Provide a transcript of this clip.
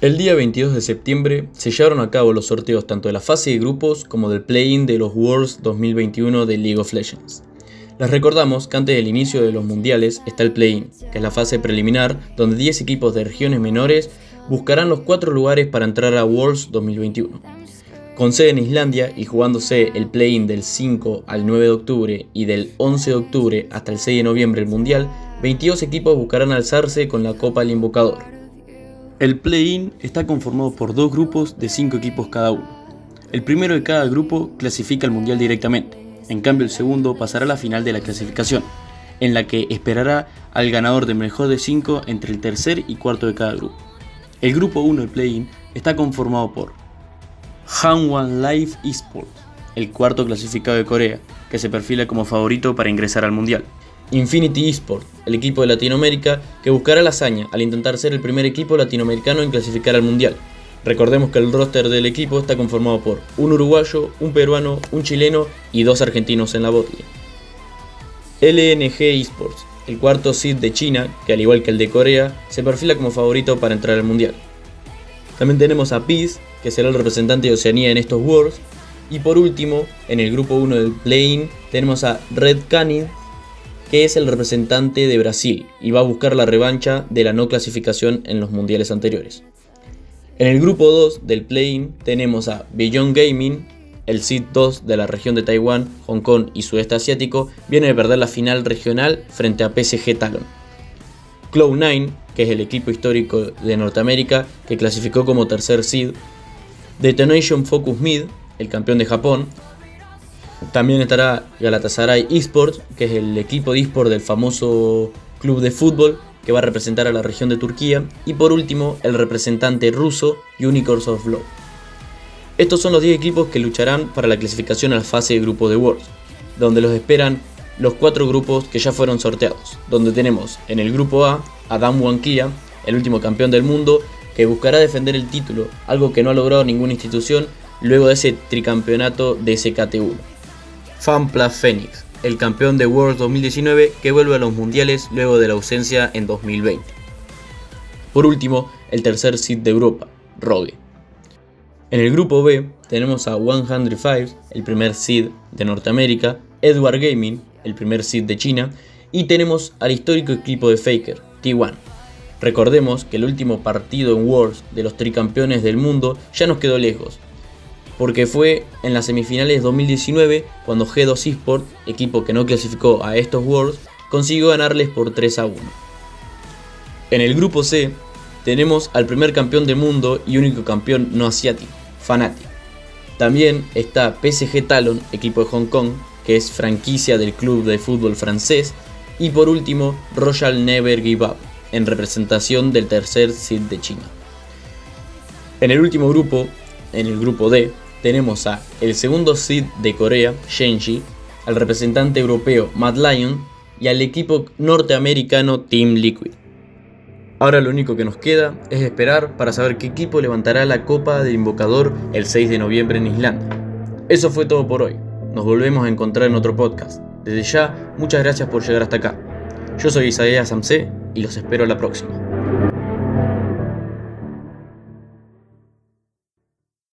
El día 22 de septiembre se llevaron a cabo los sorteos tanto de la fase de grupos como del play-in de los Worlds 2021 de League of Legends. Les recordamos que antes del inicio de los mundiales está el play-in, que es la fase preliminar donde 10 equipos de regiones menores buscarán los 4 lugares para entrar a Worlds 2021. Con sede en Islandia y jugándose el play-in del 5 al 9 de octubre y del 11 de octubre hasta el 6 de noviembre el mundial, 22 equipos buscarán alzarse con la Copa del Invocador. El play-in está conformado por dos grupos de cinco equipos cada uno. El primero de cada grupo clasifica al mundial directamente, en cambio el segundo pasará a la final de la clasificación, en la que esperará al ganador de mejor de 5 entre el tercer y cuarto de cada grupo. El grupo 1 del play-in está conformado por Hangwan Life Esports, el cuarto clasificado de Corea, que se perfila como favorito para ingresar al mundial. Infinity Esport, el equipo de Latinoamérica que buscará la hazaña al intentar ser el primer equipo latinoamericano en clasificar al Mundial. Recordemos que el roster del equipo está conformado por un uruguayo, un peruano, un chileno y dos argentinos en la botlane. LNG Esports, el cuarto seed de China, que al igual que el de Corea, se perfila como favorito para entrar al Mundial. También tenemos a Peace, que será el representante de Oceanía en estos Worlds. Y por último, en el grupo 1 del play-in, tenemos a Red Canid, que es el representante de Brasil y va a buscar la revancha de la no clasificación en los mundiales anteriores. En el grupo 2 del play-in tenemos a Beyond Gaming, el SID 2 de la región de Taiwán, Hong Kong y sudeste asiático, viene de perder la final regional frente a PSG Talon. Cloud9, que es el equipo histórico de Norteamérica que clasificó como tercer seed. Detonation Focus Mid, el campeón de Japón, también estará Galatasaray Esports, que es el equipo de esports del famoso club de fútbol que va a representar a la región de Turquía. Y por último, el representante ruso Unicorns of. Estos son los 10 equipos que lucharán para la clasificación a la fase de grupo de Worlds, donde los esperan los 4 grupos que ya fueron sorteados, donde tenemos en el grupo A Adam Wankia, el último campeón del mundo, que buscará defender el título, algo que no ha logrado ninguna institución luego de ese tricampeonato de SKT1. FanPlus Phoenix, el campeón de World 2019 que vuelve a los mundiales luego de la ausencia en 2020. Por último, el tercer seed de Europa, Rogue. En el grupo B tenemos a 105, el primer seed de Norteamérica, Edward Gaming, el primer seed de China, y tenemos al histórico equipo de Faker, T1. Recordemos que el último partido en Worlds de los tricampeones del mundo ya nos quedó lejos, porque fue en las semifinales 2019 cuando G2 Esport, equipo que no clasificó a estos Worlds, consiguió ganarles por 3 a 1. En el grupo C tenemos al primer campeón del mundo y único campeón no asiático, Fnatic. También está PSG Talon, equipo de Hong Kong, que es franquicia del club de fútbol francés. Y por último, Royal Never Give Up, en representación del tercer seed de China. En el último grupo, en el grupo D, tenemos a el segundo seed de Corea, Shenji, al representante europeo Mad Lion y al equipo norteamericano Team Liquid. Ahora lo único que nos queda es esperar para saber qué equipo levantará la Copa del Invocador el 6 de noviembre en Islandia. Eso fue todo por hoy. Nos volvemos a encontrar en otro podcast. Desde ya, muchas gracias por llegar hasta acá. Yo soy Isaías Samse y los espero la próxima.